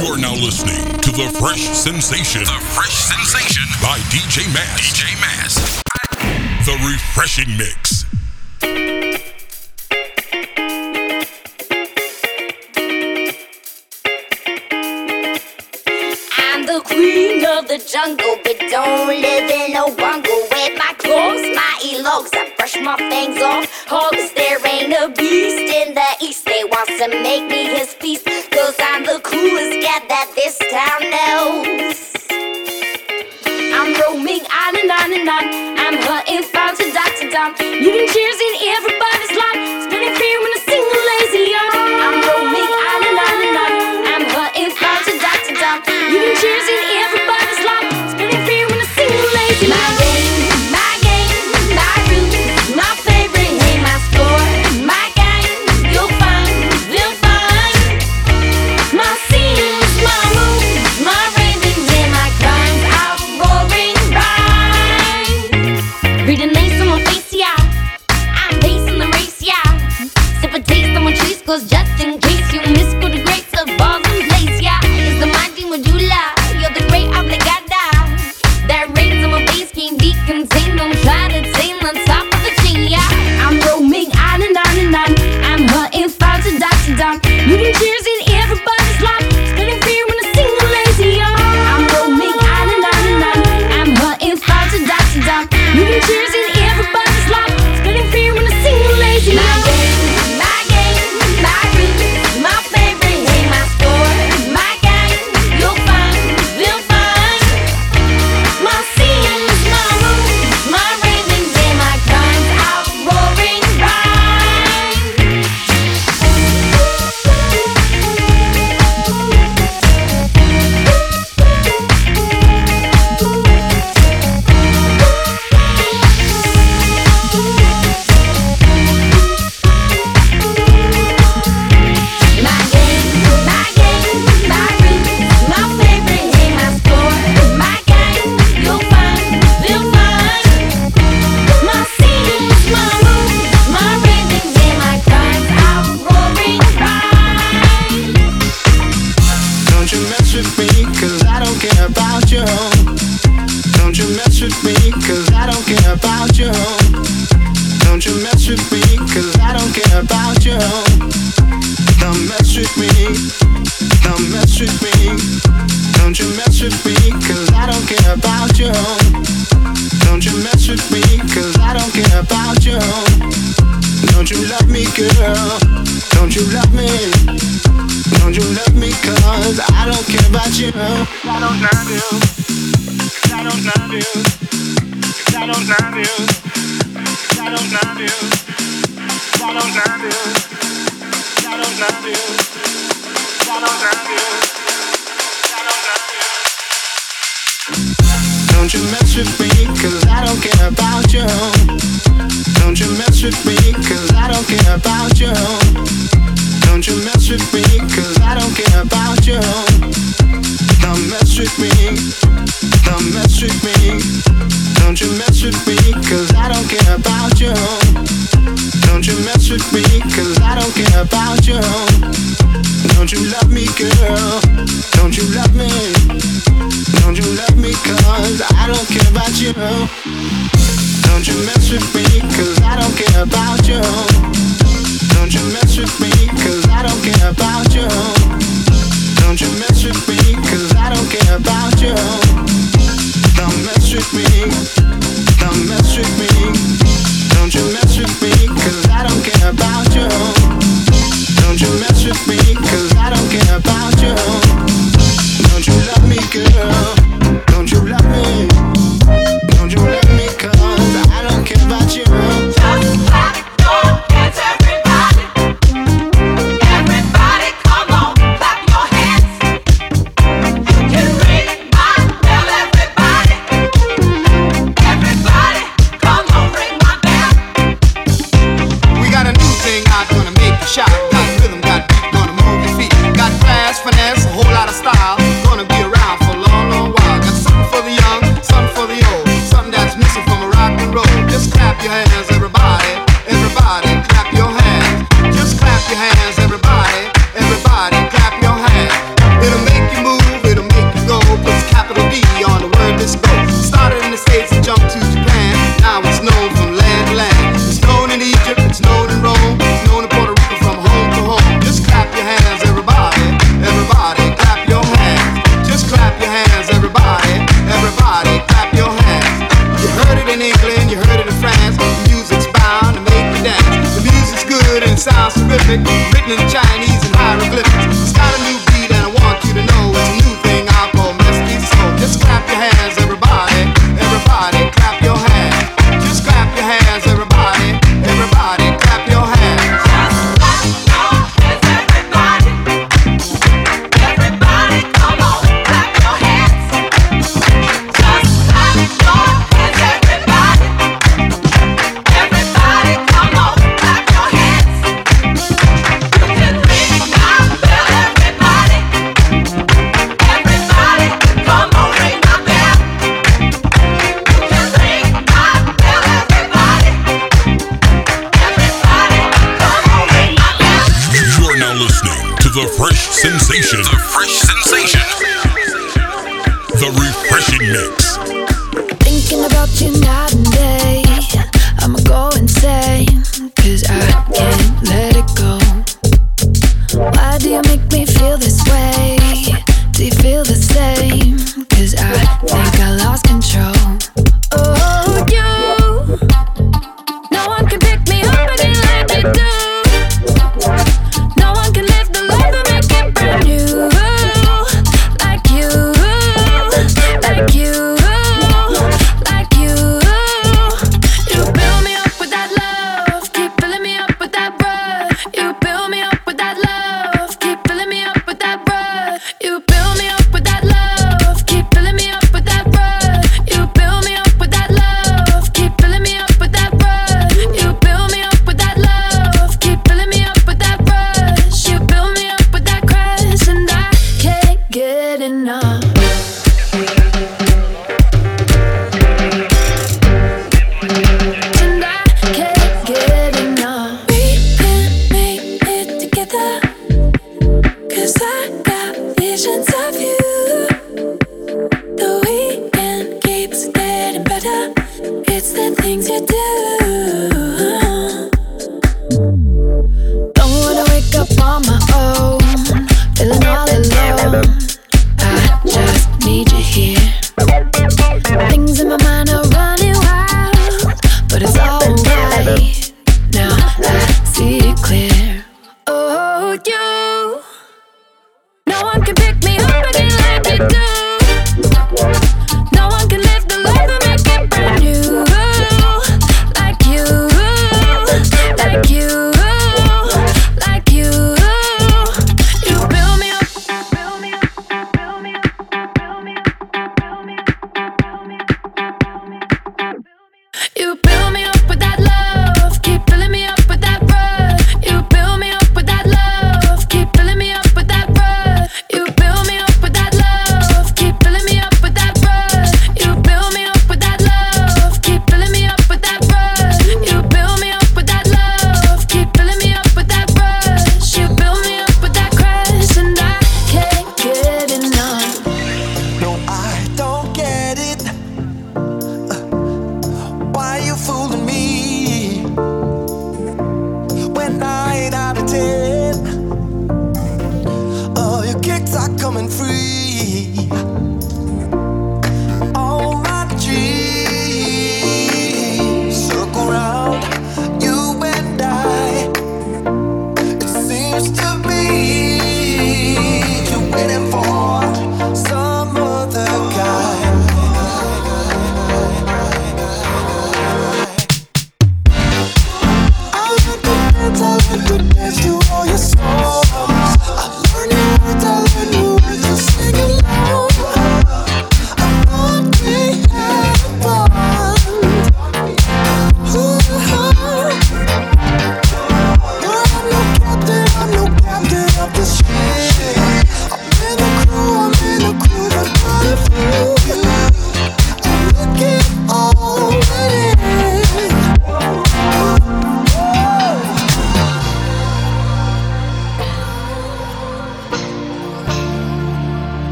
You are now listening to The Fresh Sensation. The Fresh Sensation by DJ Mass. DJ Mass. The Refreshing Mix. I'm the queen of the jungle, but don't live in a bungle. With my claws, my elogs, I brush my fangs off. Hogs, there ain't a beast in the east. They wants to make me his beast. Cause I'm the coolest cat that this town knows. I'm roaming on and on and on. I'm hunting from to dot to dawn. Cheers in everybody's life.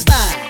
Stop.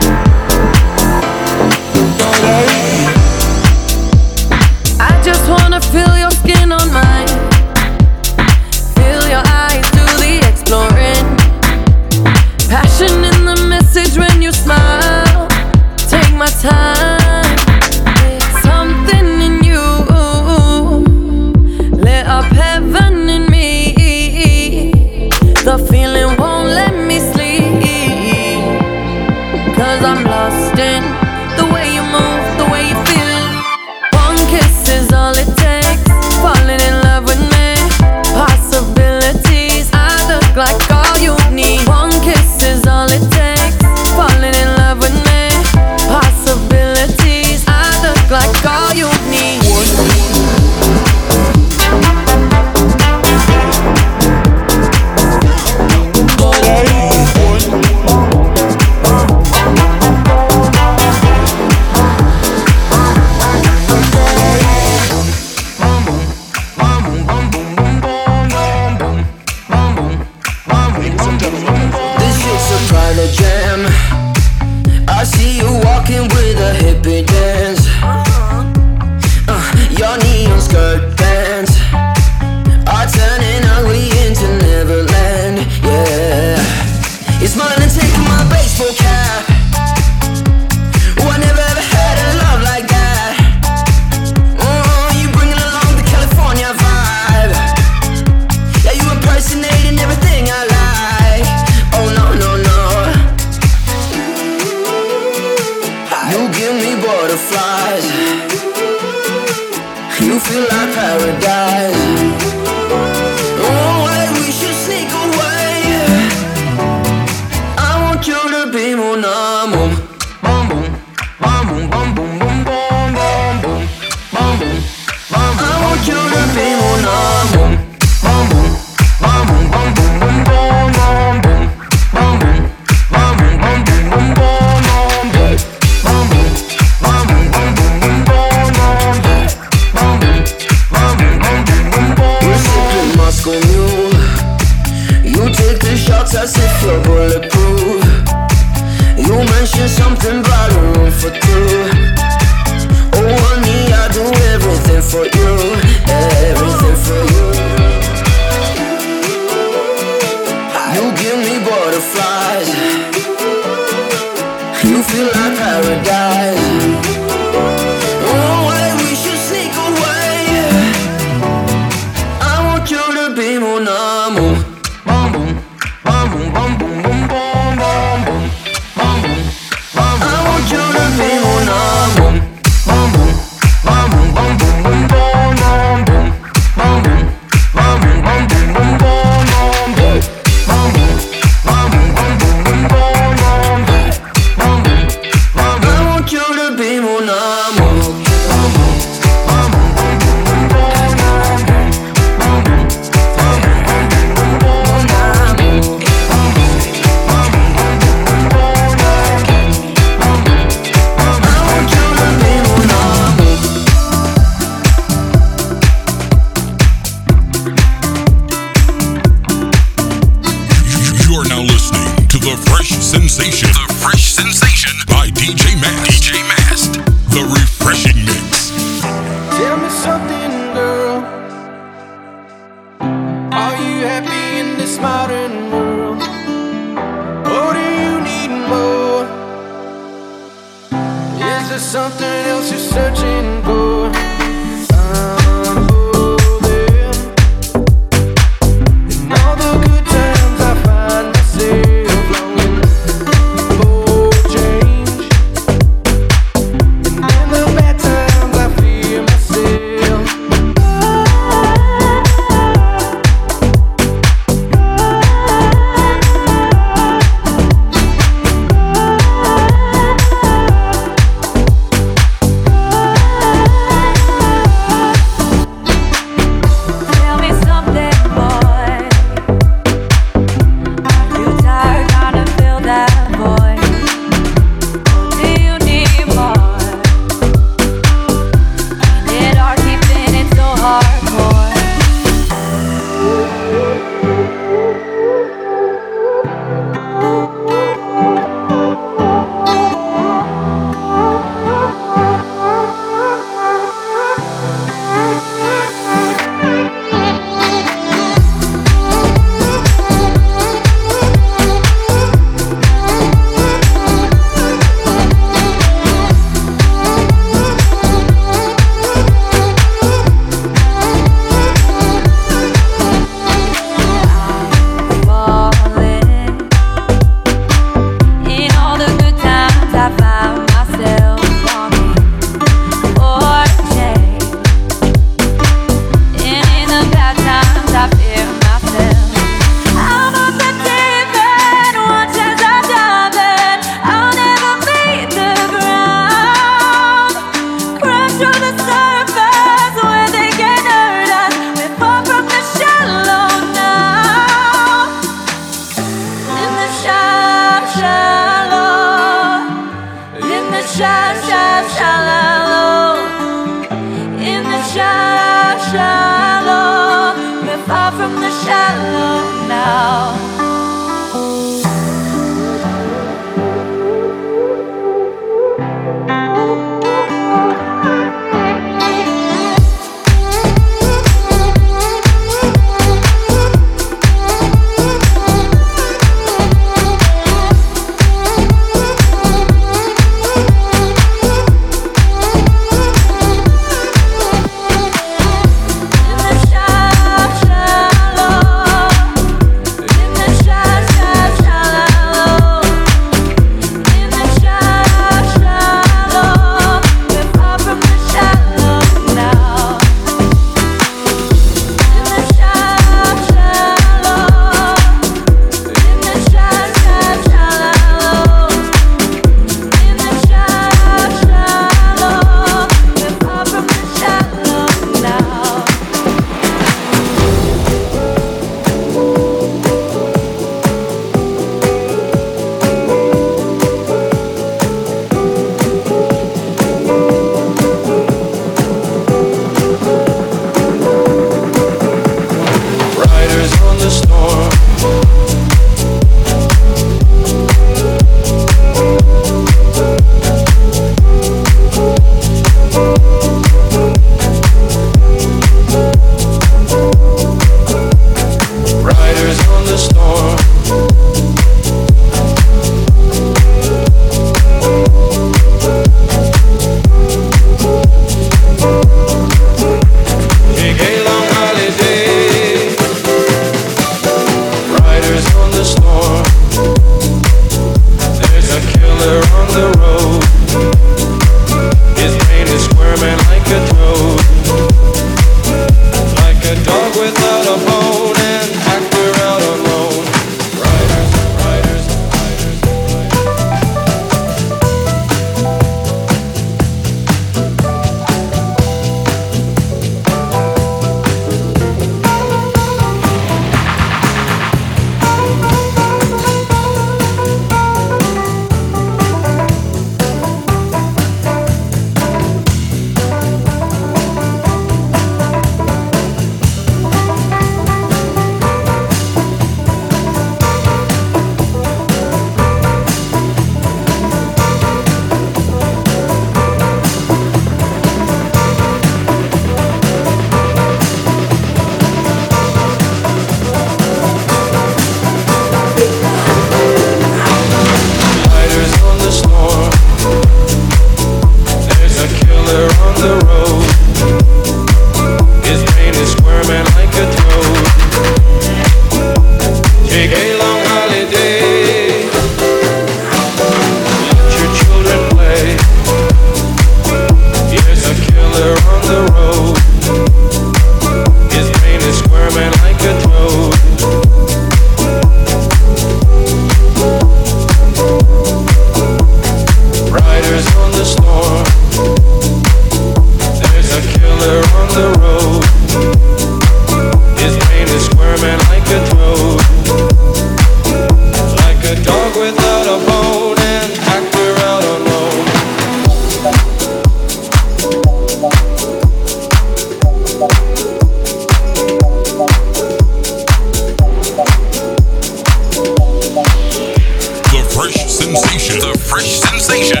sensation, fresh sensation.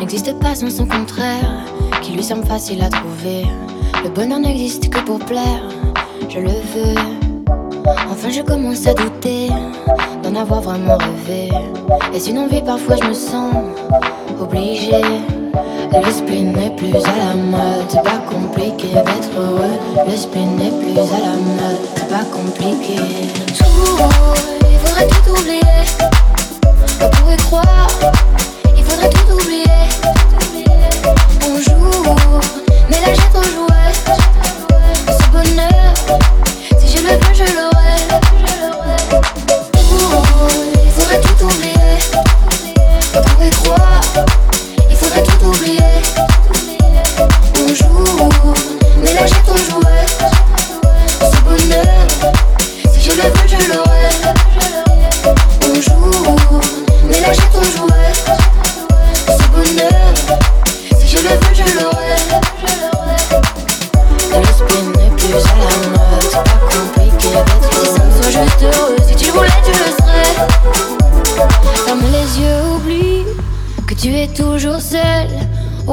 N'existe pas sans son contraire, qui lui semble facile à trouver. Le bonheur n'existe que pour plaire, je le veux. Enfin, je commence à douter d'en avoir vraiment rêvé. Et sinon, envie, parfois je me sens obligée. Le spin n'est plus à la mode, c'est pas compliqué d'être heureux. Le spin n'est plus à la mode, c'est pas compliqué. Tout, il faudrait tout oublier. Vous pouvez croire, il faudrait tout oublier.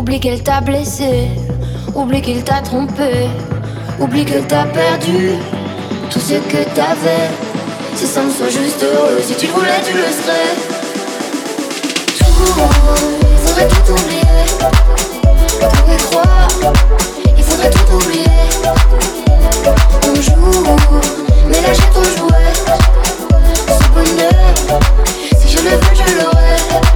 Oublie qu'elle t'a blessé. Oublie qu'il t'a trompé. Oublie que t'as perdu tout ce que t'avais. Si ça me soit juste heureux, si tu voulais, tu le serais. Tout, il faudrait tout oublier. Pourrais croire, il faudrait tout oublier. On joue, mais là j'ai ton jouet. Ce bonheur, si je le veux, je l'aurai.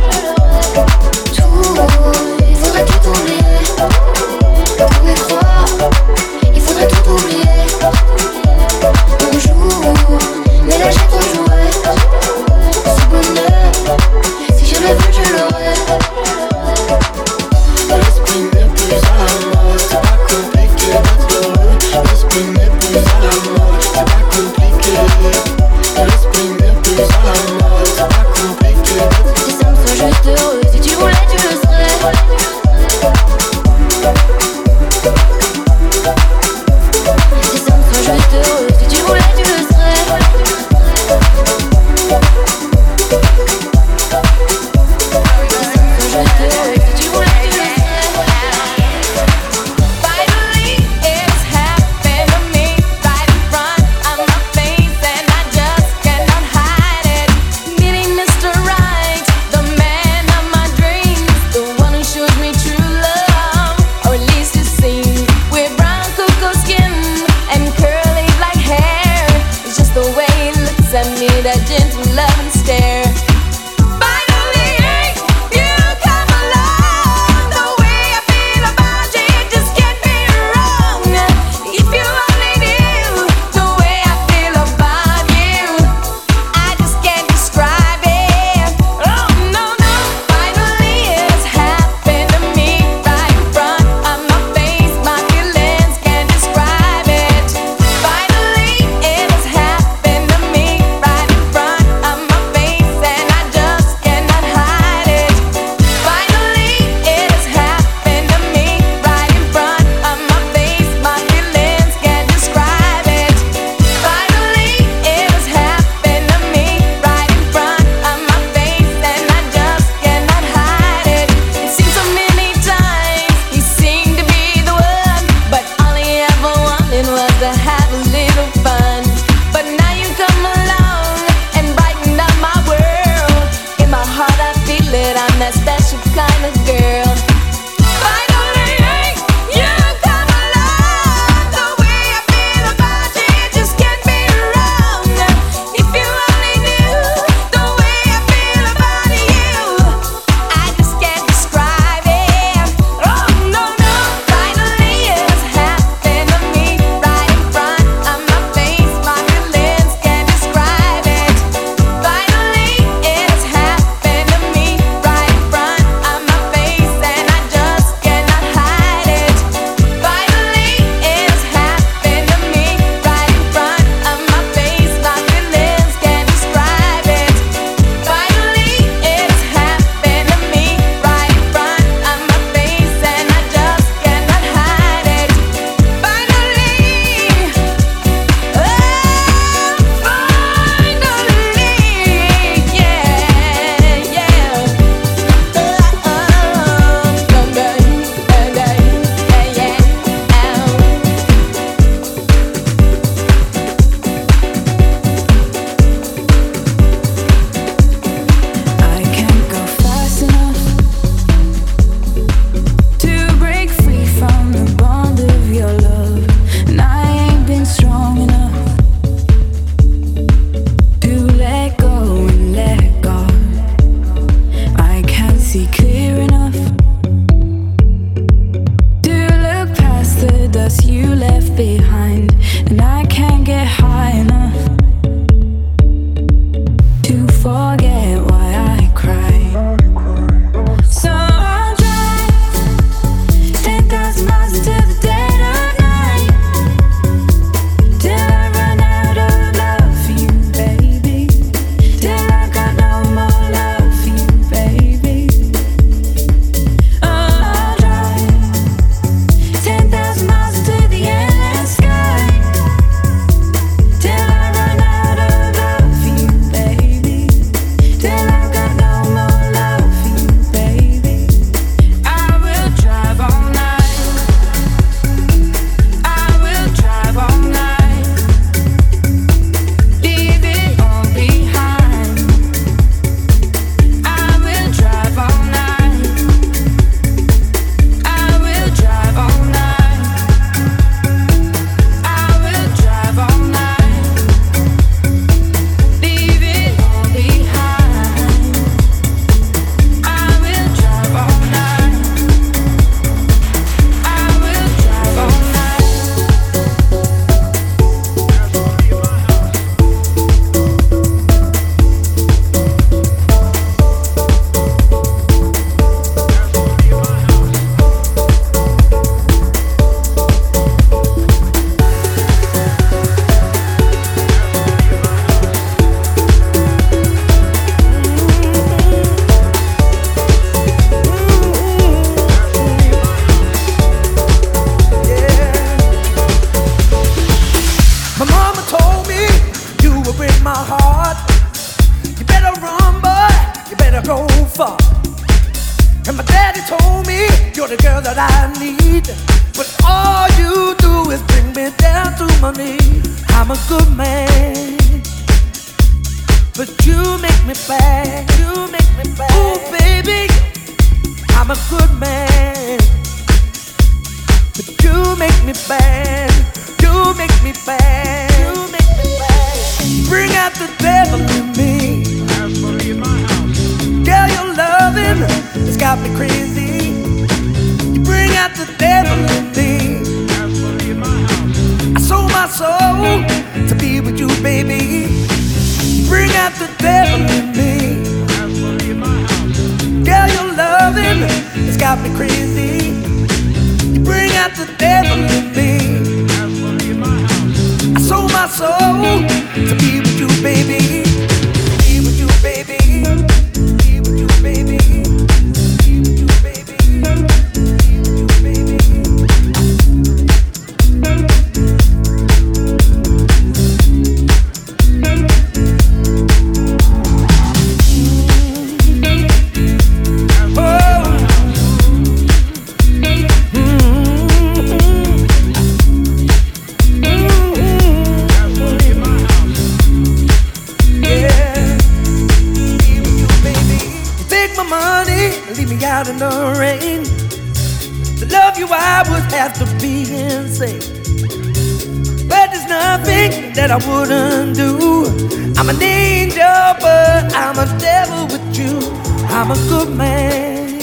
Good man,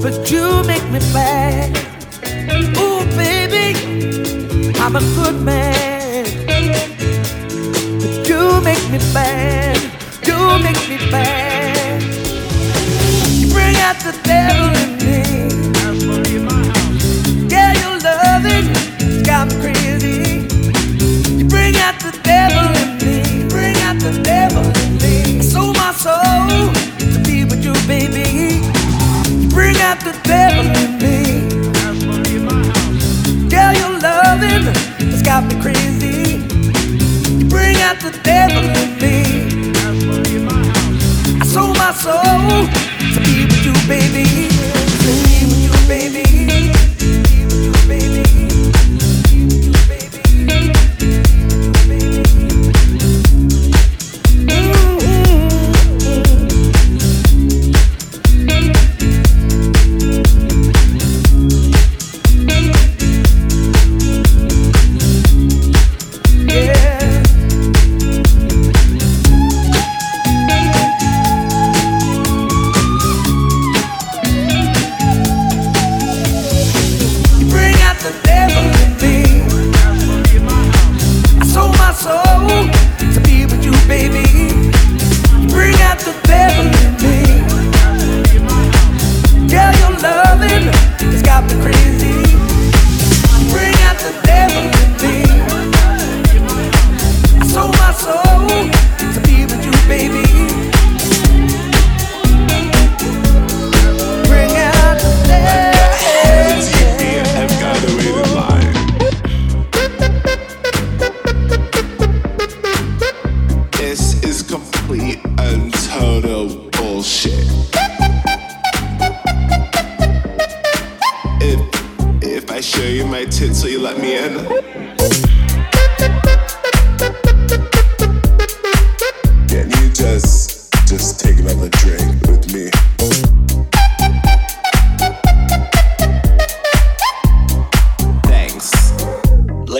but you make me bad. Oh, baby, I'm a good man, but you make me bad. You make me bad. You bring out the devil. The devil in me. Girl, your loving has got me crazy. You bring out the devil in me. I sold my soul to be with you, baby.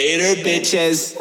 Later, bitches.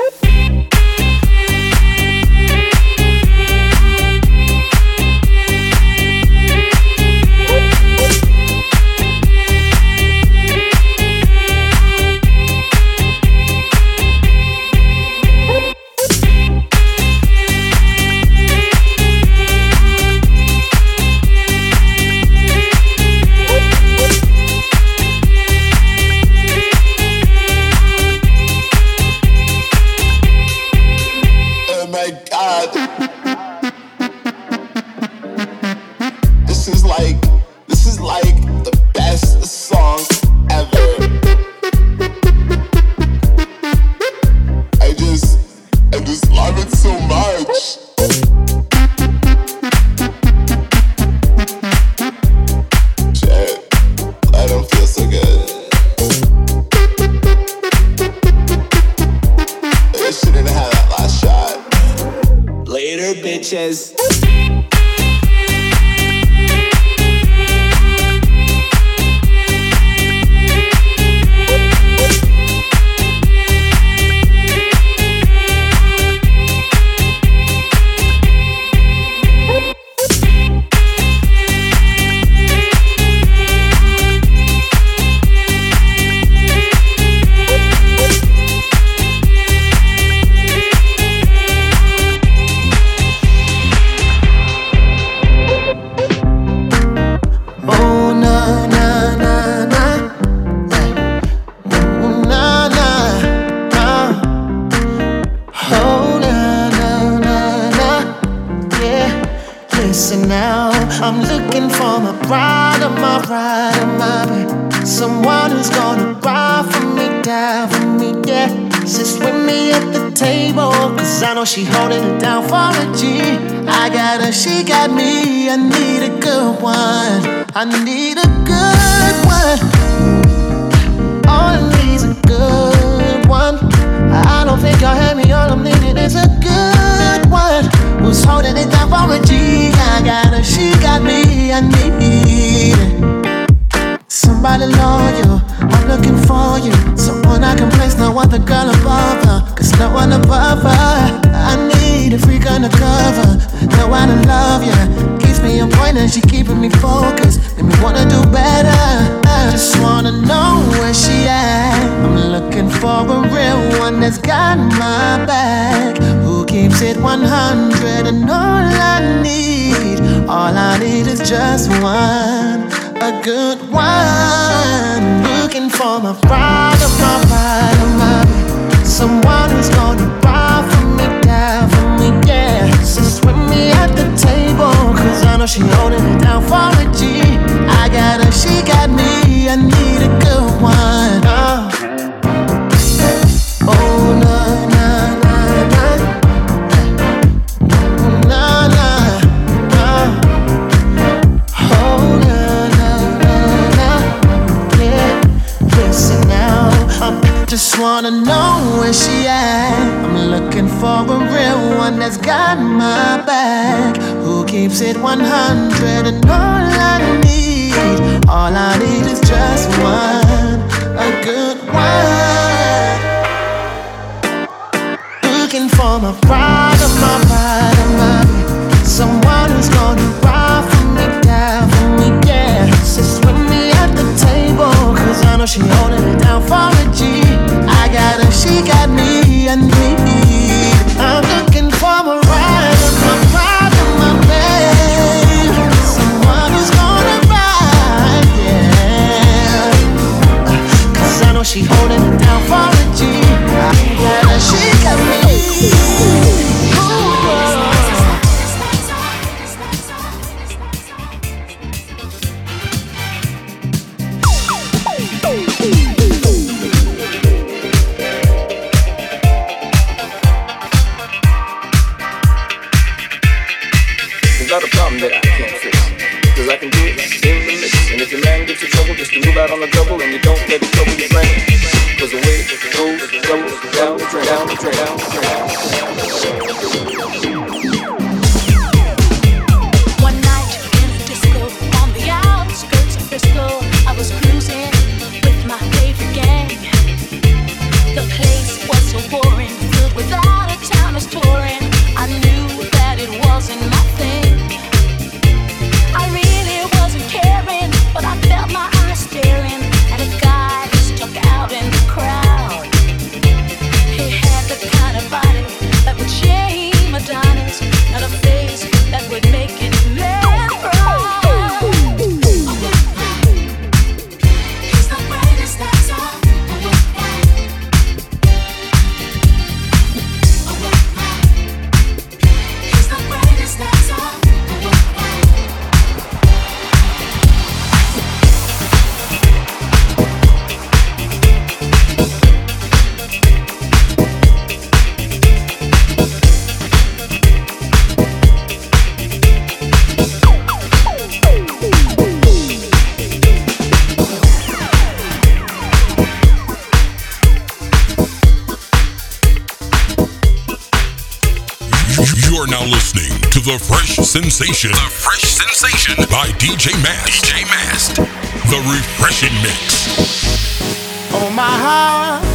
I need somebody loyal. I'm looking for you. Someone I can place, no other girl above her. Cause no one above her. I need a freak undercover. Know how to love you. On point and she keeping me focused. Make me wanna do better. I just wanna know where she at. I'm looking for a real one that's got my back. Who keeps it 100 and all I need. All I need is just one a good one. Looking for my bride of my bride of my Someone who's gonna know she holding it down for a G. I got her, she got me, I need a good one. Uh. Oh, oh nah, nah, nah, nah. Nah, nah, nah. Oh, nah, nah, nah, nah. Yeah, listen now. I just wanna know where she at. I'm looking for a real one that's got my back. Keeps it 100 and all I need, all I need is just one, a good one. Looking for my pride my pride my Someone who's gonna ride for me, die for me, yeah. Sits with me at the table, cause I know she holding it down for a G. I got her, she got me, I need. I'm looking she holding it down for a G. Her, she got me. Not a problem that I can't fix. Cause I can do it in the mix. And if your man trouble, just move out on the double and you down, the down, down, down. One Sensation. The Fresh Sensation by DJ Mast. DJ Mast. The refreshing mix. Oh my heart,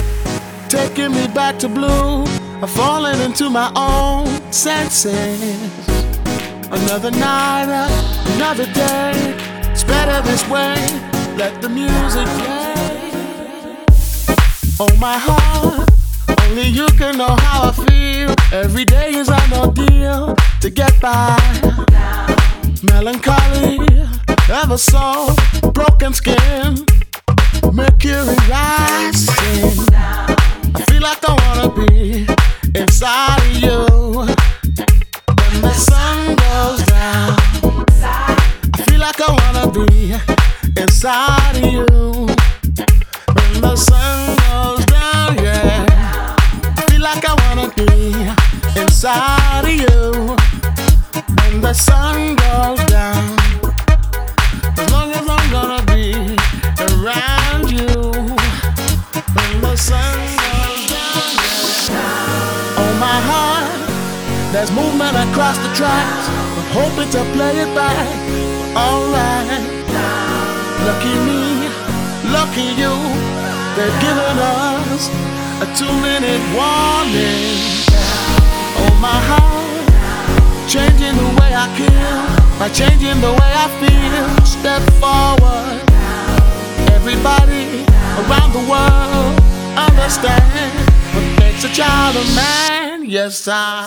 taking me back to blue. I've fallen into my own senses. Another night, another day. It's better this way. Let the music play. Oh my heart, only you can know how I feel. Every day is an ordeal to get by melancholy, ever so broken skin, mercury rising. I feel like I wanna be inside of you. When the sun goes down, I feel like I wanna be inside of you. When the sun goes down, yeah, I feel like I wanna be inside. Across tracks. I'm hoping to play it back. Alright. Lucky me, lucky you. They've given us a two minute warning. Oh, my heart, changing the way I kill by changing the way I feel. Step forward. Everybody around the world understand what makes a child a man. Yes, I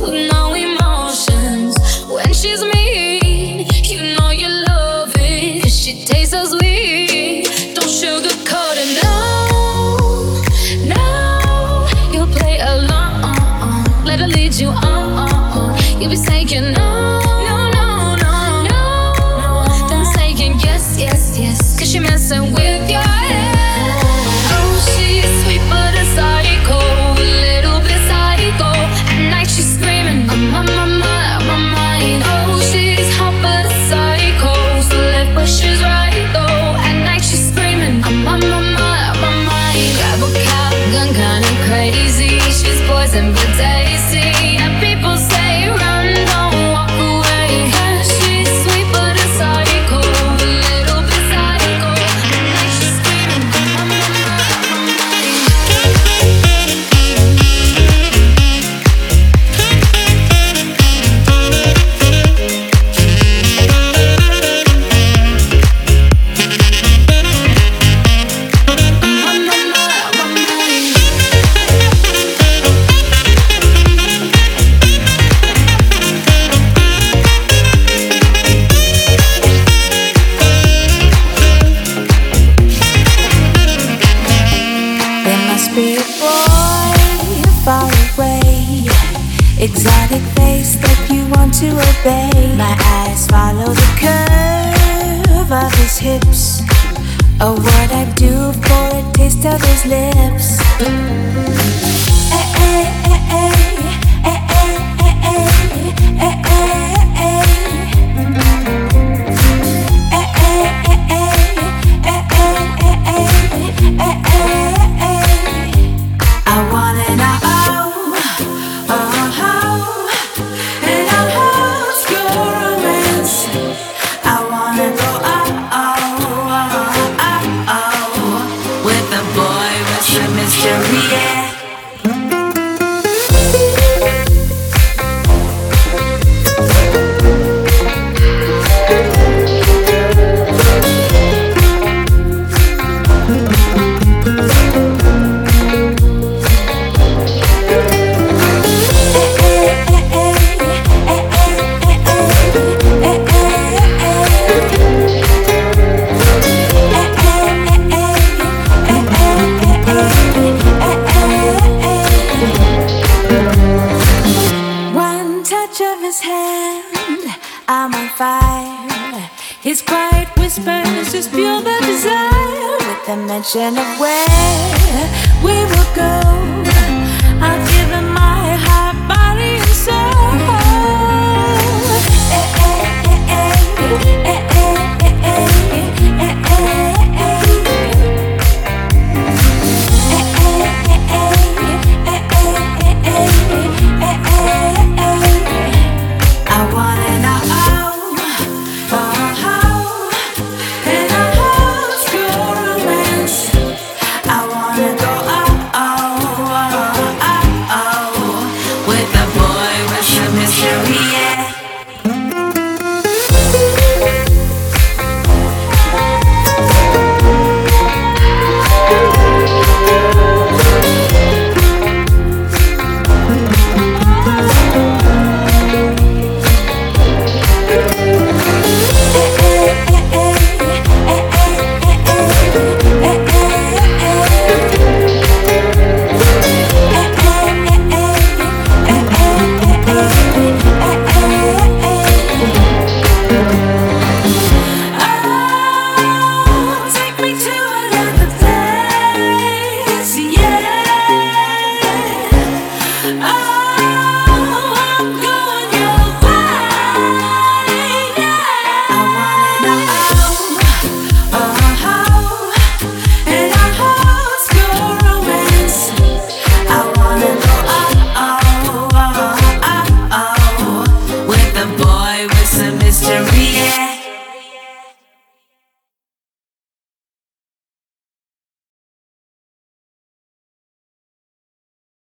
With We know